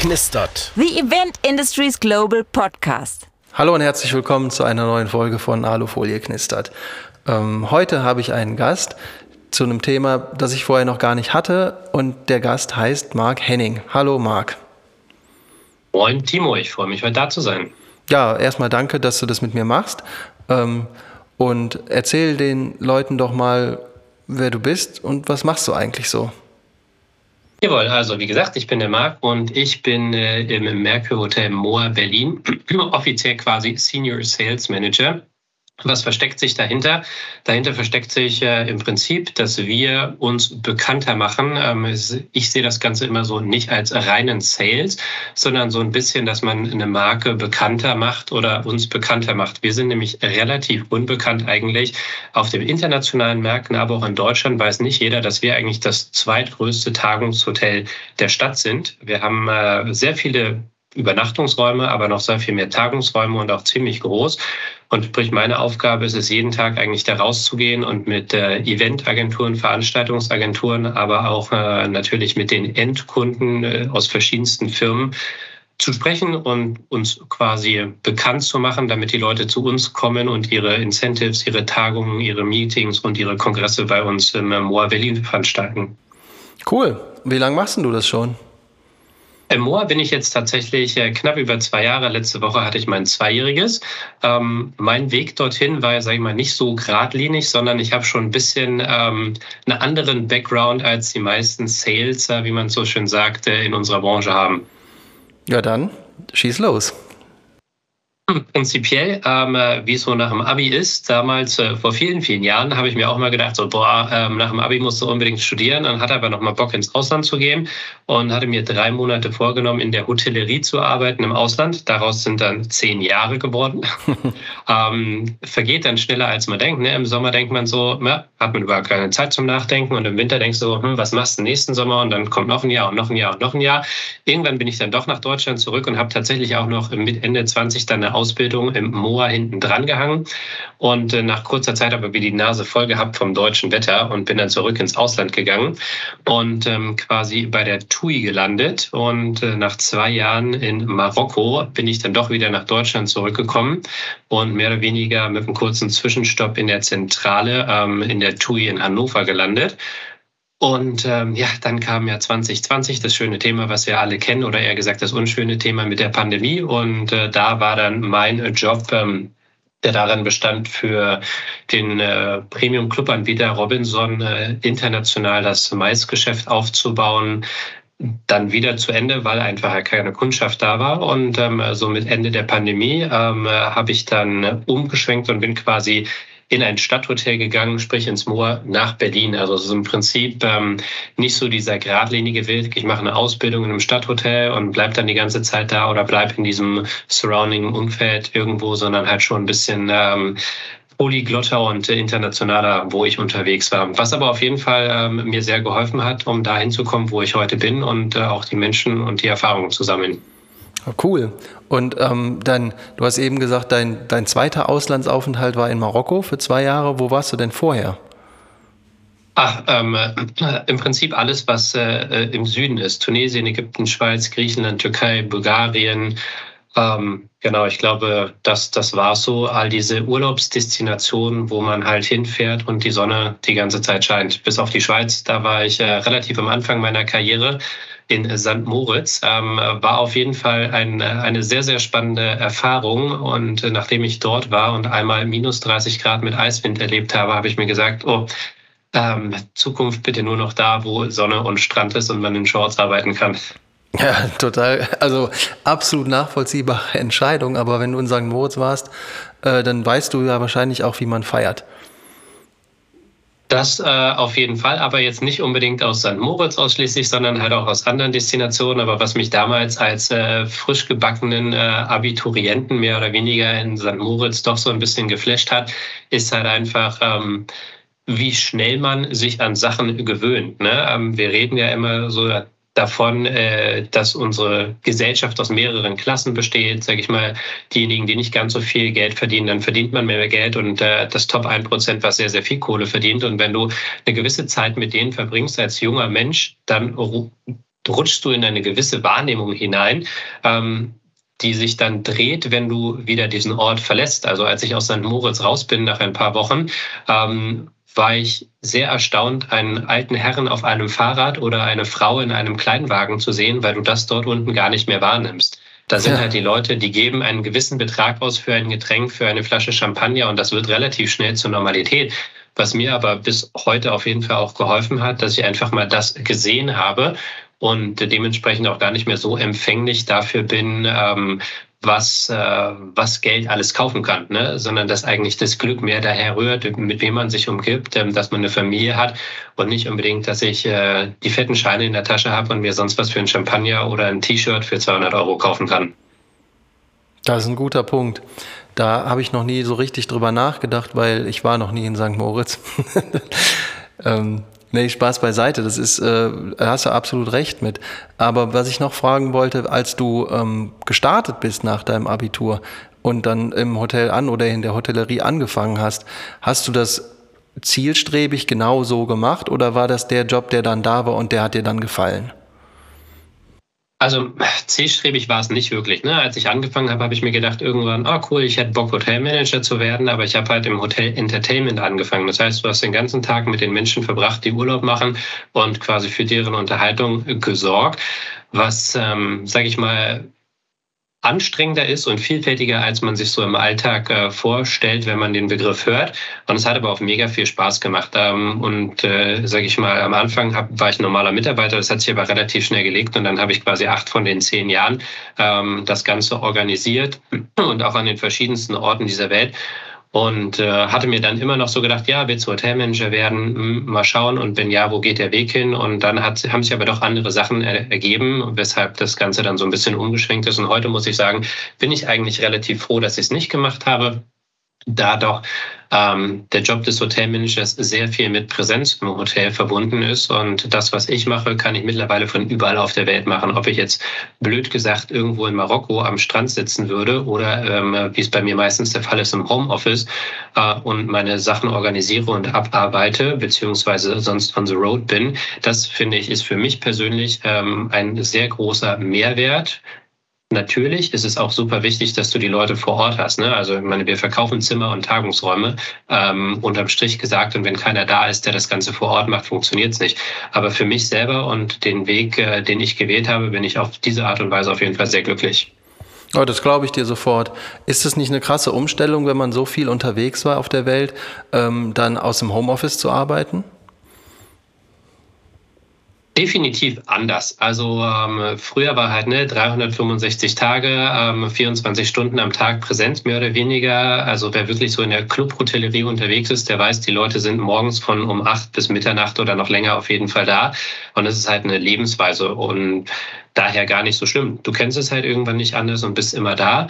knistert. The Event Industries Global Podcast. Hallo und herzlich willkommen zu einer neuen Folge von Alufolie knistert. Ähm, heute habe ich einen Gast zu einem Thema, das ich vorher noch gar nicht hatte und der Gast heißt Marc Henning. Hallo Marc. Moin Timo, ich freue mich heute da zu sein. Ja, erstmal danke, dass du das mit mir machst. Ähm, und erzähl den Leuten doch mal, wer du bist und was machst du eigentlich so? Jawohl, also wie gesagt, ich bin der Marc und ich bin äh, im Merkur Hotel Moa Berlin, offiziell quasi Senior Sales Manager. Was versteckt sich dahinter? Dahinter versteckt sich äh, im Prinzip, dass wir uns bekannter machen. Ähm, ich sehe das Ganze immer so nicht als reinen Sales, sondern so ein bisschen, dass man eine Marke bekannter macht oder uns bekannter macht. Wir sind nämlich relativ unbekannt eigentlich auf den internationalen Märkten, aber auch in Deutschland weiß nicht jeder, dass wir eigentlich das zweitgrößte Tagungshotel der Stadt sind. Wir haben äh, sehr viele Übernachtungsräume, aber noch sehr viel mehr Tagungsräume und auch ziemlich groß. Und sprich, meine Aufgabe ist es, jeden Tag eigentlich da rauszugehen und mit äh, Eventagenturen, Veranstaltungsagenturen, aber auch äh, natürlich mit den Endkunden äh, aus verschiedensten Firmen zu sprechen und uns quasi bekannt zu machen, damit die Leute zu uns kommen und ihre Incentives, ihre Tagungen, ihre Meetings und ihre Kongresse bei uns im Moa Berlin veranstalten. Cool. Wie lange machst du das schon? Im Moor bin ich jetzt tatsächlich äh, knapp über zwei Jahre. Letzte Woche hatte ich mein Zweijähriges. Ähm, mein Weg dorthin war, sage ich mal, nicht so geradlinig, sondern ich habe schon ein bisschen ähm, einen anderen Background als die meisten Sales, wie man so schön sagt, in unserer Branche haben. Ja, dann schieß los. Prinzipiell, ähm, wie es so nach dem Abi ist, damals äh, vor vielen, vielen Jahren, habe ich mir auch mal gedacht, so, boah, ähm, nach dem Abi musst du unbedingt studieren. Dann hatte aber noch mal Bock ins Ausland zu gehen und hatte mir drei Monate vorgenommen, in der Hotellerie zu arbeiten im Ausland. Daraus sind dann zehn Jahre geworden. ähm, vergeht dann schneller, als man denkt. Ne? Im Sommer denkt man so, ja, hat man überhaupt keine Zeit zum Nachdenken und im Winter denkst du, hm, was machst du nächsten Sommer? Und dann kommt noch ein Jahr und noch ein Jahr und noch ein Jahr. Irgendwann bin ich dann doch nach Deutschland zurück und habe tatsächlich auch noch mit Ende 20 dann eine Ausbildung im MOA hinten dran gehangen und äh, nach kurzer Zeit aber wie die Nase voll gehabt vom deutschen Wetter und bin dann zurück ins Ausland gegangen und ähm, quasi bei der TUI gelandet und äh, nach zwei Jahren in Marokko bin ich dann doch wieder nach Deutschland zurückgekommen und mehr oder weniger mit einem kurzen Zwischenstopp in der Zentrale ähm, in der TUI in Hannover gelandet. Und ähm, ja, dann kam ja 2020 das schöne Thema, was wir alle kennen, oder eher gesagt das unschöne Thema mit der Pandemie. Und äh, da war dann mein Job, ähm, der darin bestand, für den äh, Premium-Club-Anbieter Robinson äh, international das Maisgeschäft aufzubauen, dann wieder zu Ende, weil einfach keine Kundschaft da war. Und ähm, so mit Ende der Pandemie ähm, habe ich dann umgeschwenkt und bin quasi in ein Stadthotel gegangen, sprich ins Moor nach Berlin. Also es ist im Prinzip ähm, nicht so dieser geradlinige Weg, ich mache eine Ausbildung in einem Stadthotel und bleib dann die ganze Zeit da oder bleib in diesem surrounding Umfeld irgendwo, sondern halt schon ein bisschen ähm, polyglotter und internationaler, wo ich unterwegs war. Was aber auf jeden Fall ähm, mir sehr geholfen hat, um da hinzukommen, wo ich heute bin und äh, auch die Menschen und die Erfahrungen zu sammeln. Cool. Und ähm, dann, du hast eben gesagt, dein, dein zweiter Auslandsaufenthalt war in Marokko für zwei Jahre. Wo warst du denn vorher? Ach, ähm, äh, im Prinzip alles, was äh, äh, im Süden ist. Tunesien, Ägypten, Schweiz, Griechenland, Türkei, Bulgarien. Ähm, genau, ich glaube, das, das war so. All diese Urlaubsdestinationen, wo man halt hinfährt und die Sonne die ganze Zeit scheint. Bis auf die Schweiz, da war ich äh, relativ am Anfang meiner Karriere in St. Moritz. Ähm, war auf jeden Fall ein, eine sehr, sehr spannende Erfahrung. Und äh, nachdem ich dort war und einmal minus 30 Grad mit Eiswind erlebt habe, habe ich mir gesagt, oh, ähm, Zukunft bitte nur noch da, wo Sonne und Strand ist und man in Shorts arbeiten kann. Ja, total. Also absolut nachvollziehbare Entscheidung. Aber wenn du in St. Moritz warst, äh, dann weißt du ja wahrscheinlich auch, wie man feiert. Das äh, auf jeden Fall, aber jetzt nicht unbedingt aus St. Moritz ausschließlich, sondern halt auch aus anderen Destinationen. Aber was mich damals als äh, frisch gebackenen äh, Abiturienten mehr oder weniger in St. Moritz doch so ein bisschen geflasht hat, ist halt einfach, ähm, wie schnell man sich an Sachen gewöhnt. Ne? Ähm, wir reden ja immer so davon, äh, dass unsere Gesellschaft aus mehreren Klassen besteht. Sage ich mal, diejenigen, die nicht ganz so viel Geld verdienen, dann verdient man mehr Geld und äh, das Top 1%, was sehr, sehr viel Kohle verdient. Und wenn du eine gewisse Zeit mit denen verbringst als junger Mensch, dann rutschst du in eine gewisse Wahrnehmung hinein, ähm, die sich dann dreht, wenn du wieder diesen Ort verlässt. Also als ich aus St. Moritz raus bin nach ein paar Wochen, ähm, war ich sehr erstaunt, einen alten Herrn auf einem Fahrrad oder eine Frau in einem Kleinwagen zu sehen, weil du das dort unten gar nicht mehr wahrnimmst. Da sind ja. halt die Leute, die geben einen gewissen Betrag aus für ein Getränk, für eine Flasche Champagner und das wird relativ schnell zur Normalität. Was mir aber bis heute auf jeden Fall auch geholfen hat, dass ich einfach mal das gesehen habe und dementsprechend auch gar nicht mehr so empfänglich dafür bin, ähm, was, äh, was Geld alles kaufen kann, ne? sondern dass eigentlich das Glück mehr daher rührt, mit wem man sich umgibt, ähm, dass man eine Familie hat und nicht unbedingt, dass ich äh, die fetten Scheine in der Tasche habe und mir sonst was für ein Champagner oder ein T-Shirt für 200 Euro kaufen kann. Das ist ein guter Punkt. Da habe ich noch nie so richtig drüber nachgedacht, weil ich war noch nie in St. Moritz. ähm, Nee, Spaß beiseite. Das ist, äh, hast du absolut recht mit. Aber was ich noch fragen wollte, als du ähm, gestartet bist nach deinem Abitur und dann im Hotel an oder in der Hotellerie angefangen hast, hast du das zielstrebig genau so gemacht oder war das der Job, der dann da war und der hat dir dann gefallen? Also zielstrebig war es nicht wirklich. Ne? Als ich angefangen habe, habe ich mir gedacht, irgendwann, oh, cool, ich hätte Bock, Hotelmanager zu werden, aber ich habe halt im Hotel Entertainment angefangen. Das heißt, du hast den ganzen Tag mit den Menschen verbracht, die Urlaub machen und quasi für deren Unterhaltung gesorgt, was, ähm, sage ich mal, anstrengender ist und vielfältiger, als man sich so im Alltag äh, vorstellt, wenn man den Begriff hört. Und es hat aber auch mega viel Spaß gemacht. Ähm, und äh, sage ich mal, am Anfang hab, war ich normaler Mitarbeiter, das hat sich aber relativ schnell gelegt und dann habe ich quasi acht von den zehn Jahren ähm, das Ganze organisiert und auch an den verschiedensten Orten dieser Welt und äh, hatte mir dann immer noch so gedacht, ja, willst du Hotelmanager werden? Hm, mal schauen und wenn ja, wo geht der Weg hin? Und dann hat, haben sich aber doch andere Sachen ergeben, weshalb das Ganze dann so ein bisschen umgeschwenkt ist. Und heute muss ich sagen, bin ich eigentlich relativ froh, dass ich es nicht gemacht habe da doch ähm, der Job des Hotelmanagers sehr viel mit Präsenz im Hotel verbunden ist. Und das, was ich mache, kann ich mittlerweile von überall auf der Welt machen. Ob ich jetzt blöd gesagt irgendwo in Marokko am Strand sitzen würde oder ähm, wie es bei mir meistens der Fall ist im Homeoffice äh, und meine Sachen organisiere und abarbeite, beziehungsweise sonst on the road bin, das finde ich ist für mich persönlich ähm, ein sehr großer Mehrwert Natürlich ist es auch super wichtig, dass du die Leute vor Ort hast. Ne? Also ich meine, wir verkaufen Zimmer und Tagungsräume ähm, unterm Strich gesagt und wenn keiner da ist, der das Ganze vor Ort macht, funktioniert es nicht. Aber für mich selber und den Weg, äh, den ich gewählt habe, bin ich auf diese Art und Weise auf jeden Fall sehr glücklich. Oh, das glaube ich dir sofort. Ist es nicht eine krasse Umstellung, wenn man so viel unterwegs war auf der Welt, ähm, dann aus dem Homeoffice zu arbeiten? Definitiv anders. Also ähm, früher war halt ne 365 Tage, ähm, 24 Stunden am Tag Präsenz mehr oder weniger. Also wer wirklich so in der Clubhotellerie unterwegs ist, der weiß, die Leute sind morgens von um acht bis Mitternacht oder noch länger auf jeden Fall da. Und es ist halt eine Lebensweise und daher gar nicht so schlimm. Du kennst es halt irgendwann nicht anders und bist immer da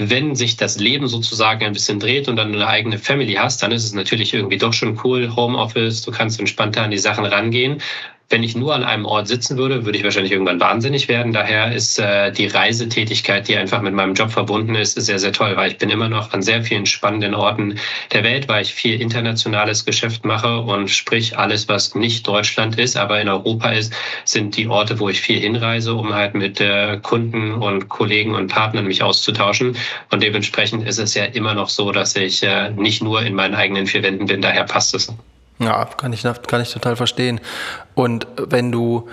wenn sich das Leben sozusagen ein bisschen dreht und dann eine eigene Family hast, dann ist es natürlich irgendwie doch schon cool, Homeoffice, du kannst entspannter an die Sachen rangehen. Wenn ich nur an einem Ort sitzen würde, würde ich wahrscheinlich irgendwann wahnsinnig werden. Daher ist äh, die Reisetätigkeit, die einfach mit meinem Job verbunden ist, sehr, sehr toll, weil ich bin immer noch an sehr vielen spannenden Orten der Welt, weil ich viel internationales Geschäft mache und sprich alles, was nicht Deutschland ist, aber in Europa ist, sind die Orte, wo ich viel hinreise, um halt mit äh, Kunden und Kollegen und Partnern mich auszutauschen. Und dementsprechend ist es ja immer noch so, dass ich äh, nicht nur in meinen eigenen vier Wänden bin. Daher passt es. Ja, kann ich, kann ich total verstehen. Und wenn du,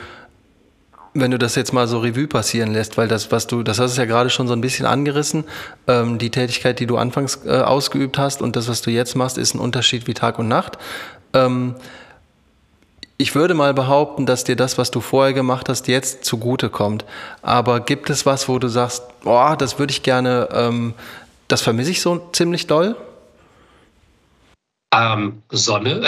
wenn du das jetzt mal so Revue passieren lässt, weil das, was du, das hast du ja gerade schon so ein bisschen angerissen, ähm, die Tätigkeit, die du anfangs äh, ausgeübt hast und das, was du jetzt machst, ist ein Unterschied wie Tag und Nacht. Ähm, ich würde mal behaupten, dass dir das, was du vorher gemacht hast, jetzt zugute kommt. Aber gibt es was, wo du sagst, oh, das würde ich gerne, ähm, das vermisse ich so ziemlich doll? Ähm, Sonne.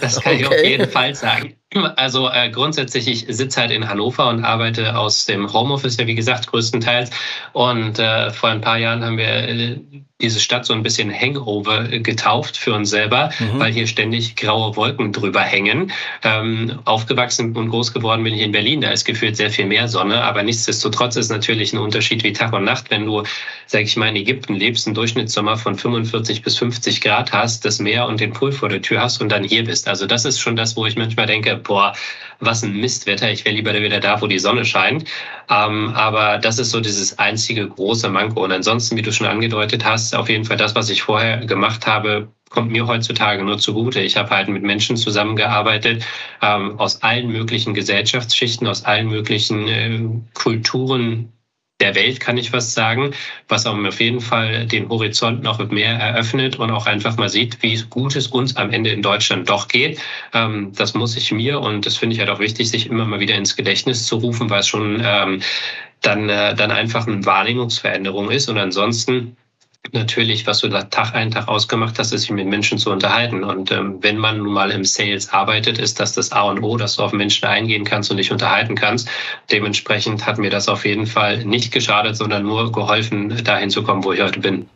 Das kann okay. ich auf jeden Fall sagen. Also äh, grundsätzlich, ich sitze halt in Hannover und arbeite aus dem Homeoffice, ja wie gesagt, größtenteils. Und äh, vor ein paar Jahren haben wir äh, diese Stadt so ein bisschen Hangover getauft für uns selber, mhm. weil hier ständig graue Wolken drüber hängen. Ähm, aufgewachsen und groß geworden bin ich in Berlin, da ist gefühlt sehr viel mehr Sonne, aber nichtsdestotrotz ist natürlich ein Unterschied wie Tag und Nacht, wenn du, sag ich mal, in Ägypten lebst, einen Durchschnittssommer von 45 bis 50 Grad hast, das Meer und den Pool vor der Tür hast und dann hier bist. Also das ist schon das, wo ich manchmal denke, boah, was ein Mistwetter, ich wäre lieber wieder da, wo die Sonne scheint. Ähm, aber das ist so dieses einzige große Manko. Und ansonsten, wie du schon angedeutet hast, auf jeden Fall das, was ich vorher gemacht habe, kommt mir heutzutage nur zugute. Ich habe halt mit Menschen zusammengearbeitet ähm, aus allen möglichen Gesellschaftsschichten, aus allen möglichen äh, Kulturen der Welt, kann ich was sagen, was auch auf jeden Fall den Horizont noch mehr eröffnet und auch einfach mal sieht, wie gut es uns am Ende in Deutschland doch geht. Ähm, das muss ich mir und das finde ich halt auch wichtig, sich immer mal wieder ins Gedächtnis zu rufen, weil es schon ähm, dann, äh, dann einfach eine Wahrnehmungsveränderung ist. Und ansonsten natürlich, was du da Tag ein, Tag ausgemacht hast, ist sich mit Menschen zu unterhalten. Und ähm, wenn man nun mal im Sales arbeitet, ist das das A und O, dass du auf Menschen eingehen kannst und dich unterhalten kannst. Dementsprechend hat mir das auf jeden Fall nicht geschadet, sondern nur geholfen, dahin zu kommen, wo ich heute bin.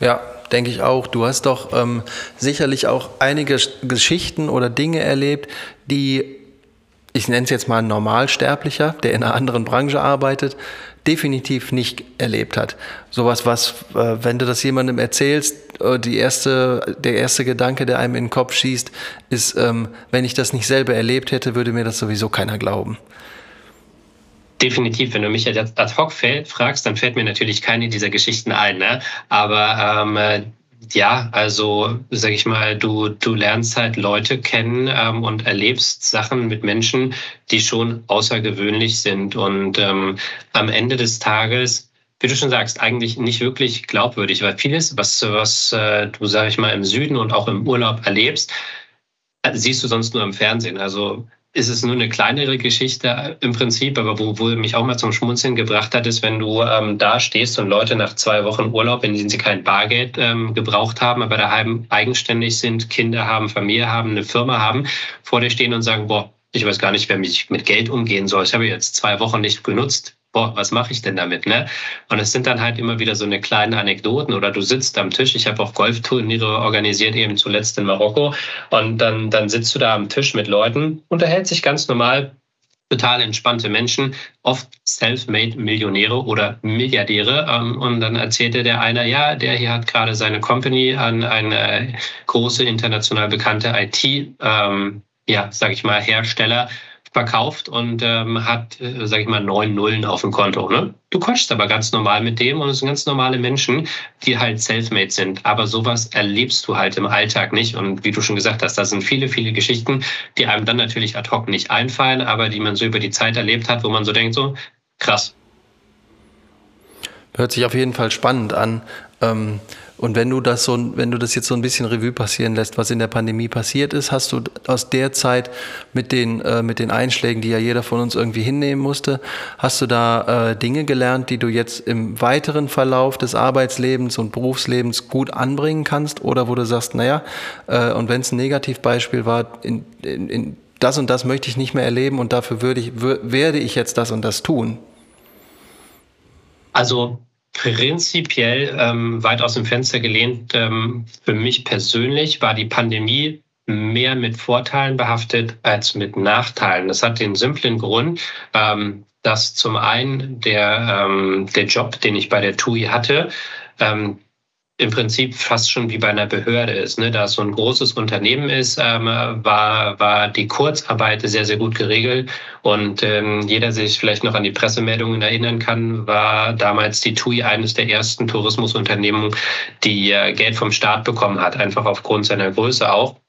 Ja, denke ich auch. Du hast doch ähm, sicherlich auch einige Geschichten oder Dinge erlebt, die ich nenne es jetzt mal ein Normalsterblicher, der in einer anderen Branche arbeitet, definitiv nicht erlebt hat. Sowas, was, äh, wenn du das jemandem erzählst, äh, die erste, der erste Gedanke, der einem in den Kopf schießt, ist, ähm, wenn ich das nicht selber erlebt hätte, würde mir das sowieso keiner glauben. Definitiv, wenn du mich jetzt ad hoc fragst, dann fällt mir natürlich keine dieser Geschichten ein. Ne? Aber ähm, ja, also sag ich mal, du, du lernst halt Leute kennen ähm, und erlebst Sachen mit Menschen, die schon außergewöhnlich sind. Und ähm, am Ende des Tages, wie du schon sagst, eigentlich nicht wirklich glaubwürdig, weil vieles, was, was äh, du, sag ich mal, im Süden und auch im Urlaub erlebst, äh, siehst du sonst nur im Fernsehen. Also ist es nur eine kleinere Geschichte im Prinzip, aber wo, wo mich auch mal zum Schmunzeln gebracht hat, ist, wenn du ähm, da stehst und Leute nach zwei Wochen Urlaub, in denen sie kein Bargeld ähm, gebraucht haben, aber daheim eigenständig sind, Kinder haben, Familie haben, eine Firma haben, vor dir stehen und sagen, boah, ich weiß gar nicht, wer mich mit Geld umgehen soll. Ich habe jetzt zwei Wochen nicht genutzt boah, was mache ich denn damit? Ne? Und es sind dann halt immer wieder so eine kleine Anekdoten oder du sitzt am Tisch. Ich habe auch Golfturniere organisiert, eben zuletzt in Marokko. Und dann, dann sitzt du da am Tisch mit Leuten, unterhält sich ganz normal, total entspannte Menschen, oft self-made Millionäre oder Milliardäre. Ähm, und dann erzählte der einer, ja, der hier hat gerade seine Company an eine große international bekannte IT, ähm, ja, sag ich mal, Hersteller verkauft und ähm, hat, äh, sag ich mal, neun Nullen auf dem Konto. Ne? Du quatschst aber ganz normal mit dem und es sind ganz normale Menschen, die halt selfmade sind. Aber sowas erlebst du halt im Alltag nicht. Und wie du schon gesagt hast, da sind viele, viele Geschichten, die einem dann natürlich ad hoc nicht einfallen, aber die man so über die Zeit erlebt hat, wo man so denkt, so krass. Hört sich auf jeden Fall spannend an. Ähm und wenn du das so, wenn du das jetzt so ein bisschen Revue passieren lässt, was in der Pandemie passiert ist, hast du aus der Zeit mit den, äh, mit den Einschlägen, die ja jeder von uns irgendwie hinnehmen musste, hast du da äh, Dinge gelernt, die du jetzt im weiteren Verlauf des Arbeitslebens und Berufslebens gut anbringen kannst? Oder wo du sagst, naja, äh, und wenn es ein Negativbeispiel war, in, in, in das und das möchte ich nicht mehr erleben und dafür würde ich, werde ich jetzt das und das tun? Also prinzipiell ähm, weit aus dem Fenster gelehnt. Ähm, für mich persönlich war die Pandemie mehr mit Vorteilen behaftet als mit Nachteilen. Das hat den simplen Grund, ähm, dass zum einen der, ähm, der Job, den ich bei der TUI hatte, ähm, im Prinzip fast schon wie bei einer Behörde ist. Ne? Da es so ein großes Unternehmen ist, ähm, war, war die Kurzarbeit sehr, sehr gut geregelt. Und ähm, jeder sich vielleicht noch an die Pressemeldungen erinnern kann, war damals die TUI eines der ersten Tourismusunternehmen, die äh, Geld vom Staat bekommen hat, einfach aufgrund seiner Größe auch.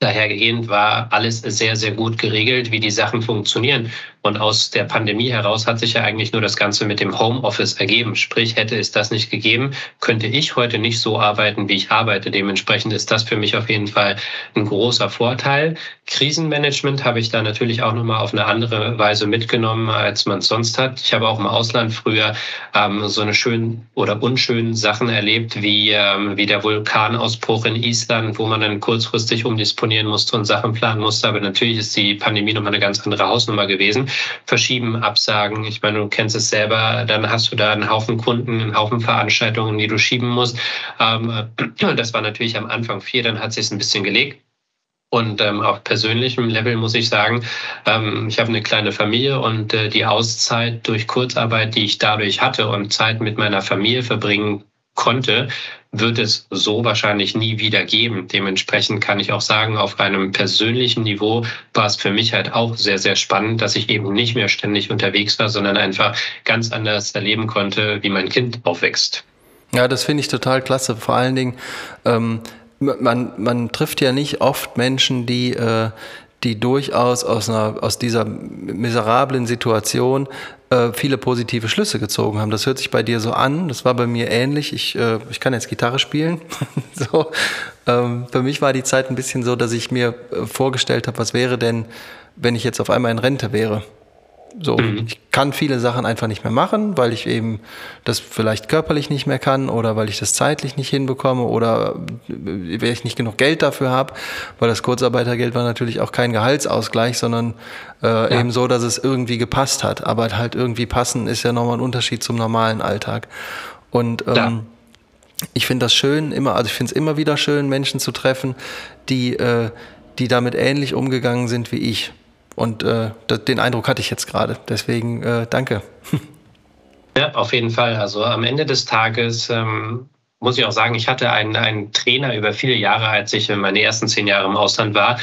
Dahergehend war alles sehr, sehr gut geregelt, wie die Sachen funktionieren. Und aus der Pandemie heraus hat sich ja eigentlich nur das Ganze mit dem Homeoffice ergeben. Sprich, hätte es das nicht gegeben, könnte ich heute nicht so arbeiten, wie ich arbeite. Dementsprechend ist das für mich auf jeden Fall ein großer Vorteil. Krisenmanagement habe ich da natürlich auch nochmal auf eine andere Weise mitgenommen, als man es sonst hat. Ich habe auch im Ausland früher ähm, so eine schönen oder unschönen Sachen erlebt, wie, ähm, wie der Vulkanausbruch in Island, wo man dann kurzfristig umdisponieren musste und Sachen planen musste. Aber natürlich ist die Pandemie nochmal eine ganz andere Hausnummer gewesen. Verschieben, absagen. Ich meine, du kennst es selber, dann hast du da einen Haufen Kunden, einen Haufen Veranstaltungen, die du schieben musst. Ähm, das war natürlich am Anfang viel, dann hat sich ein bisschen gelegt. Und ähm, auf persönlichem Level muss ich sagen, ähm, ich habe eine kleine Familie und äh, die Auszeit durch Kurzarbeit, die ich dadurch hatte und Zeit mit meiner Familie verbringen konnte, wird es so wahrscheinlich nie wieder geben. Dementsprechend kann ich auch sagen, auf einem persönlichen Niveau war es für mich halt auch sehr, sehr spannend, dass ich eben nicht mehr ständig unterwegs war, sondern einfach ganz anders erleben konnte, wie mein Kind aufwächst. Ja, das finde ich total klasse. Vor allen Dingen, ähm, man, man trifft ja nicht oft Menschen, die, äh, die durchaus aus, einer, aus dieser miserablen Situation äh, viele positive Schlüsse gezogen haben. Das hört sich bei dir so an. Das war bei mir ähnlich. Ich, äh, ich kann jetzt Gitarre spielen. so. Ähm, für mich war die Zeit ein bisschen so, dass ich mir äh, vorgestellt habe, was wäre denn, wenn ich jetzt auf einmal in Rente wäre. So, mhm. ich kann viele Sachen einfach nicht mehr machen, weil ich eben das vielleicht körperlich nicht mehr kann oder weil ich das zeitlich nicht hinbekomme oder weil ich nicht genug Geld dafür habe, weil das Kurzarbeitergeld war natürlich auch kein Gehaltsausgleich, sondern äh, ja. eben so, dass es irgendwie gepasst hat. Aber halt irgendwie passen ist ja nochmal ein Unterschied zum normalen Alltag. Und ähm, ja. ich finde das schön, immer, also ich finde es immer wieder schön, Menschen zu treffen, die, äh, die damit ähnlich umgegangen sind wie ich. Und äh, den Eindruck hatte ich jetzt gerade. Deswegen äh, danke. Ja, auf jeden Fall. Also am Ende des Tages ähm, muss ich auch sagen, ich hatte einen, einen Trainer über viele Jahre, als ich meine ersten zehn Jahre im Ausland war,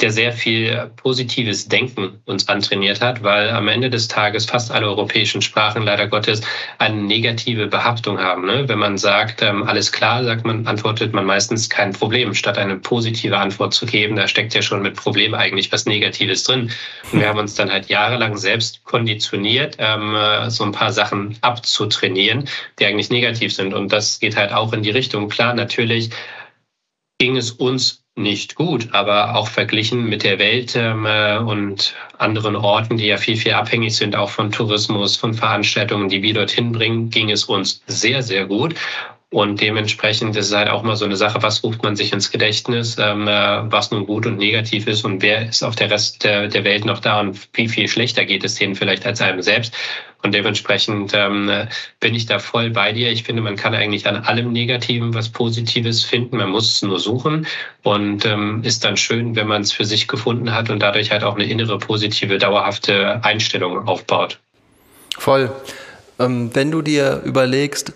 der sehr viel positives Denken uns antrainiert hat, weil am Ende des Tages fast alle europäischen Sprachen leider Gottes eine negative Behaftung haben. Ne? Wenn man sagt, ähm, alles klar, sagt man, antwortet man meistens kein Problem, statt eine positive Antwort zu geben. Da steckt ja schon mit Problem eigentlich was Negatives drin. Und wir haben uns dann halt jahrelang selbst konditioniert, ähm, so ein paar Sachen abzutrainieren, die eigentlich negativ sind. Und das geht halt auch in die Richtung. Klar, natürlich ging es uns nicht gut, aber auch verglichen mit der Welt ähm, äh, und anderen Orten, die ja viel, viel abhängig sind, auch von Tourismus, von Veranstaltungen, die wir dorthin bringen, ging es uns sehr, sehr gut. Und dementsprechend ist es halt auch mal so eine Sache, was ruft man sich ins Gedächtnis, ähm, äh, was nun gut und negativ ist und wer ist auf der Rest der, der Welt noch da und wie viel schlechter geht es denen vielleicht als einem selbst. Und dementsprechend ähm, bin ich da voll bei dir. Ich finde, man kann eigentlich an allem Negativen was Positives finden. Man muss es nur suchen und ähm, ist dann schön, wenn man es für sich gefunden hat und dadurch halt auch eine innere positive, dauerhafte Einstellung aufbaut. Voll. Ähm, wenn du dir überlegst,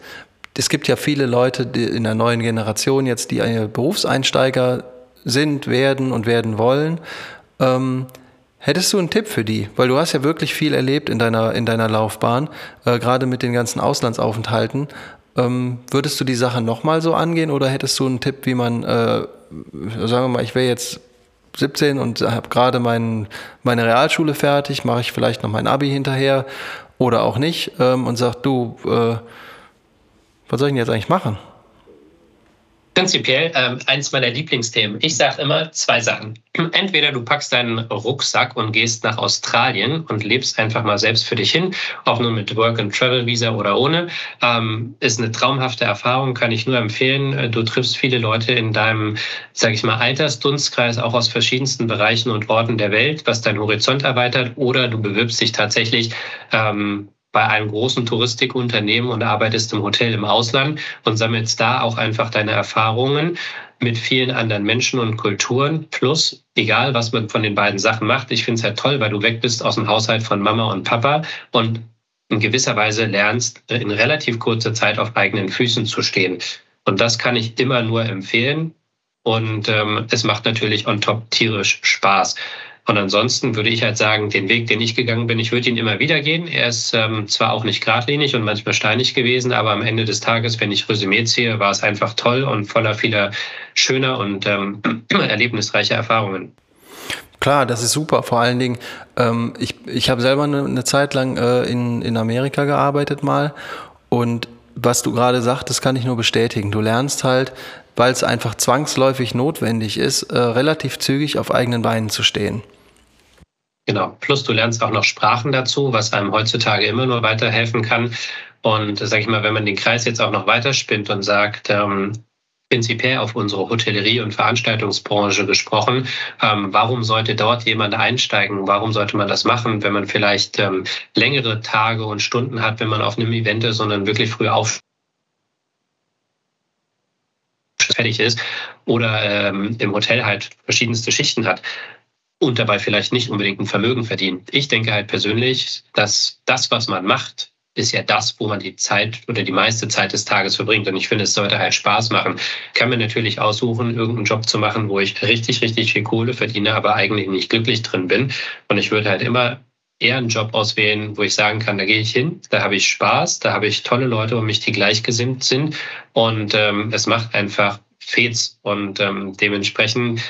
es gibt ja viele Leute in der neuen Generation jetzt, die Berufseinsteiger sind, werden und werden wollen. Ähm, hättest du einen Tipp für die? Weil du hast ja wirklich viel erlebt in deiner, in deiner Laufbahn, äh, gerade mit den ganzen Auslandsaufenthalten. Ähm, würdest du die Sache nochmal so angehen oder hättest du einen Tipp, wie man, äh, sagen wir mal, ich wäre jetzt 17 und habe gerade mein, meine Realschule fertig, mache ich vielleicht noch mein Abi hinterher oder auch nicht ähm, und sag, du, äh, was soll ich denn jetzt eigentlich machen? Prinzipiell ähm, eins meiner Lieblingsthemen. Ich sage immer zwei Sachen. Entweder du packst deinen Rucksack und gehst nach Australien und lebst einfach mal selbst für dich hin, auch nur mit Work-and-Travel-Visa oder ohne. Ähm, ist eine traumhafte Erfahrung, kann ich nur empfehlen. Du triffst viele Leute in deinem, sage ich mal, Altersdunstkreis, auch aus verschiedensten Bereichen und Orten der Welt, was deinen Horizont erweitert. Oder du bewirbst dich tatsächlich ähm, bei einem großen Touristikunternehmen und arbeitest im Hotel im Ausland und sammelst da auch einfach deine Erfahrungen mit vielen anderen Menschen und Kulturen. Plus, egal was man von den beiden Sachen macht, ich finde es halt toll, weil du weg bist aus dem Haushalt von Mama und Papa und in gewisser Weise lernst, in relativ kurzer Zeit auf eigenen Füßen zu stehen. Und das kann ich immer nur empfehlen. Und ähm, es macht natürlich on top tierisch Spaß. Und ansonsten würde ich halt sagen, den Weg, den ich gegangen bin, ich würde ihn immer wieder gehen. Er ist ähm, zwar auch nicht geradlinig und manchmal steinig gewesen, aber am Ende des Tages, wenn ich Resümee ziehe, war es einfach toll und voller vieler schöner und ähm, erlebnisreicher Erfahrungen. Klar, das ist super. Vor allen Dingen, ähm, ich, ich habe selber eine, eine Zeit lang äh, in, in Amerika gearbeitet mal und was du gerade sagtest, kann ich nur bestätigen. Du lernst halt, weil es einfach zwangsläufig notwendig ist, äh, relativ zügig auf eigenen Beinen zu stehen. Genau. Plus du lernst auch noch Sprachen dazu, was einem heutzutage immer nur weiterhelfen kann. Und sage ich mal, wenn man den Kreis jetzt auch noch weiterspinnt und sagt, ähm, prinzipiell auf unsere Hotellerie- und Veranstaltungsbranche gesprochen. Ähm, warum sollte dort jemand einsteigen? Warum sollte man das machen, wenn man vielleicht ähm, längere Tage und Stunden hat, wenn man auf einem Event ist und dann wirklich früh auf fertig ist oder ähm, im Hotel halt verschiedenste Schichten hat und dabei vielleicht nicht unbedingt ein Vermögen verdient. Ich denke halt persönlich, dass das, was man macht, ist ja das, wo man die Zeit oder die meiste Zeit des Tages verbringt. Und ich finde, es sollte halt Spaß machen. Kann mir natürlich aussuchen, irgendeinen Job zu machen, wo ich richtig, richtig viel Kohle verdiene, aber eigentlich nicht glücklich drin bin. Und ich würde halt immer eher einen Job auswählen, wo ich sagen kann, da gehe ich hin, da habe ich Spaß, da habe ich tolle Leute um mich, die gleichgesinnt sind. Und ähm, es macht einfach Fets. Und ähm, dementsprechend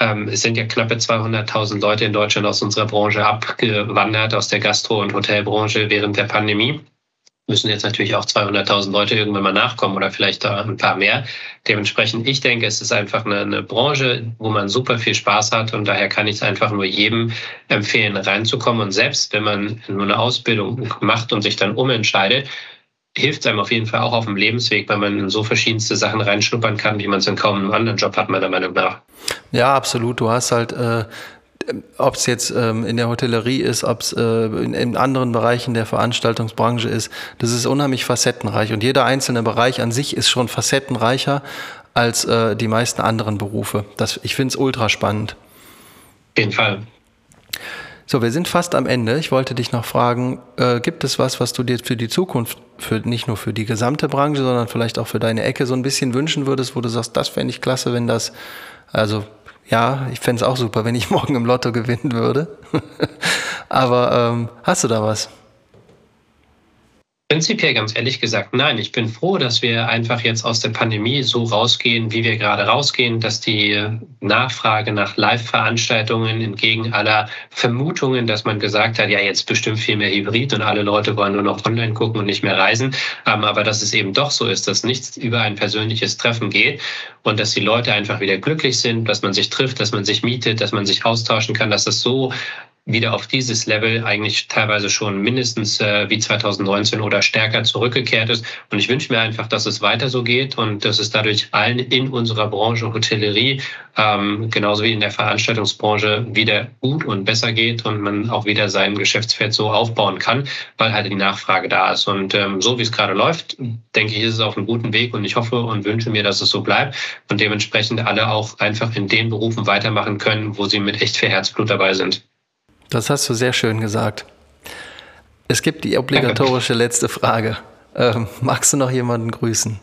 ähm, es sind ja knappe 200.000 Leute in Deutschland aus unserer Branche abgewandert, aus der Gastro- und Hotelbranche während der Pandemie. Müssen jetzt natürlich auch 200.000 Leute irgendwann mal nachkommen oder vielleicht ein paar mehr. Dementsprechend, ich denke, es ist einfach eine, eine Branche, wo man super viel Spaß hat und daher kann ich es einfach nur jedem empfehlen, reinzukommen. Und selbst wenn man nur eine Ausbildung macht und sich dann umentscheidet, hilft einem auf jeden Fall auch auf dem Lebensweg, weil man in so verschiedenste Sachen reinschnuppern kann, wie man es in kaum einem anderen Job hat, meiner Meinung nach. Ja, absolut. Du hast halt, äh, ob es jetzt ähm, in der Hotellerie ist, ob es äh, in, in, anderen Bereichen der Veranstaltungsbranche ist, das ist unheimlich facettenreich. Und jeder einzelne Bereich an sich ist schon facettenreicher als äh, die meisten anderen Berufe. Das, ich finde es ultra spannend. Auf jeden Fall. So, wir sind fast am Ende. Ich wollte dich noch fragen, äh, gibt es was, was du dir für die Zukunft, für nicht nur für die gesamte Branche, sondern vielleicht auch für deine Ecke so ein bisschen wünschen würdest, wo du sagst, das fände ich klasse, wenn das, also ja, ich fände es auch super, wenn ich morgen im Lotto gewinnen würde. Aber ähm, hast du da was? Prinzipiell ganz ehrlich gesagt, nein. Ich bin froh, dass wir einfach jetzt aus der Pandemie so rausgehen, wie wir gerade rausgehen, dass die Nachfrage nach Live-Veranstaltungen entgegen aller Vermutungen, dass man gesagt hat, ja, jetzt bestimmt viel mehr Hybrid und alle Leute wollen nur noch online gucken und nicht mehr reisen. Ähm, aber dass es eben doch so ist, dass nichts über ein persönliches Treffen geht und dass die Leute einfach wieder glücklich sind, dass man sich trifft, dass man sich mietet, dass man sich austauschen kann, dass es so wieder auf dieses Level eigentlich teilweise schon mindestens äh, wie 2019 oder stärker zurückgekehrt ist. Und ich wünsche mir einfach, dass es weiter so geht und dass es dadurch allen in unserer Branche Hotellerie, ähm, genauso wie in der Veranstaltungsbranche, wieder gut und besser geht und man auch wieder sein Geschäftsfeld so aufbauen kann, weil halt die Nachfrage da ist. Und ähm, so wie es gerade läuft, denke ich, ist es auf einem guten Weg und ich hoffe und wünsche mir, dass es so bleibt und dementsprechend alle auch einfach in den Berufen weitermachen können, wo sie mit echt viel Herzblut dabei sind. Das hast du sehr schön gesagt. Es gibt die obligatorische letzte Frage. Ähm, magst du noch jemanden grüßen?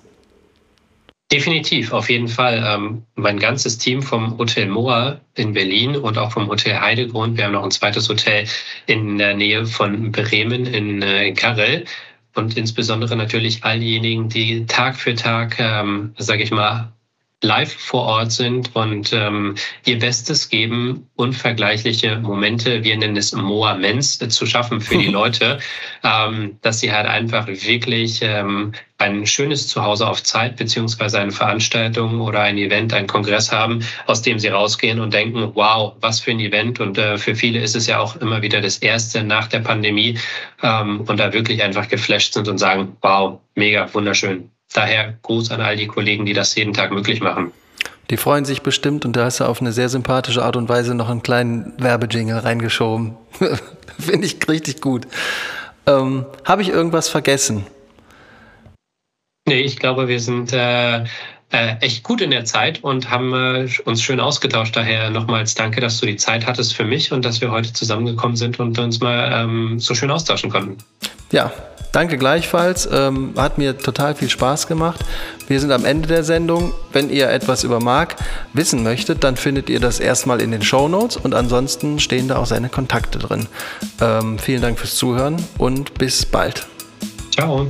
Definitiv, auf jeden Fall. Ähm, mein ganzes Team vom Hotel Moa in Berlin und auch vom Hotel Heidegrund. Wir haben noch ein zweites Hotel in der Nähe von Bremen in, äh, in Karel. Und insbesondere natürlich all diejenigen, die Tag für Tag, ähm, sage ich mal, live vor Ort sind und ähm, ihr Bestes geben, unvergleichliche Momente, wir nennen es Moments, zu schaffen für die Leute, ähm, dass sie halt einfach wirklich ähm, ein schönes Zuhause auf Zeit beziehungsweise eine Veranstaltung oder ein Event, ein Kongress haben, aus dem sie rausgehen und denken, wow, was für ein Event. Und äh, für viele ist es ja auch immer wieder das erste nach der Pandemie ähm, und da wirklich einfach geflasht sind und sagen, wow, mega, wunderschön. Daher Gruß an all die Kollegen, die das jeden Tag möglich machen. Die freuen sich bestimmt und da hast du auf eine sehr sympathische Art und Weise noch einen kleinen Werbejingle reingeschoben. Finde ich richtig gut. Ähm, Habe ich irgendwas vergessen? Nee, ich glaube, wir sind äh, äh, echt gut in der Zeit und haben äh, uns schön ausgetauscht. Daher nochmals danke, dass du die Zeit hattest für mich und dass wir heute zusammengekommen sind und uns mal ähm, so schön austauschen konnten. Ja, danke gleichfalls. Ähm, hat mir total viel Spaß gemacht. Wir sind am Ende der Sendung. Wenn ihr etwas über Marc wissen möchtet, dann findet ihr das erstmal in den Show Notes und ansonsten stehen da auch seine Kontakte drin. Ähm, vielen Dank fürs Zuhören und bis bald. Ciao.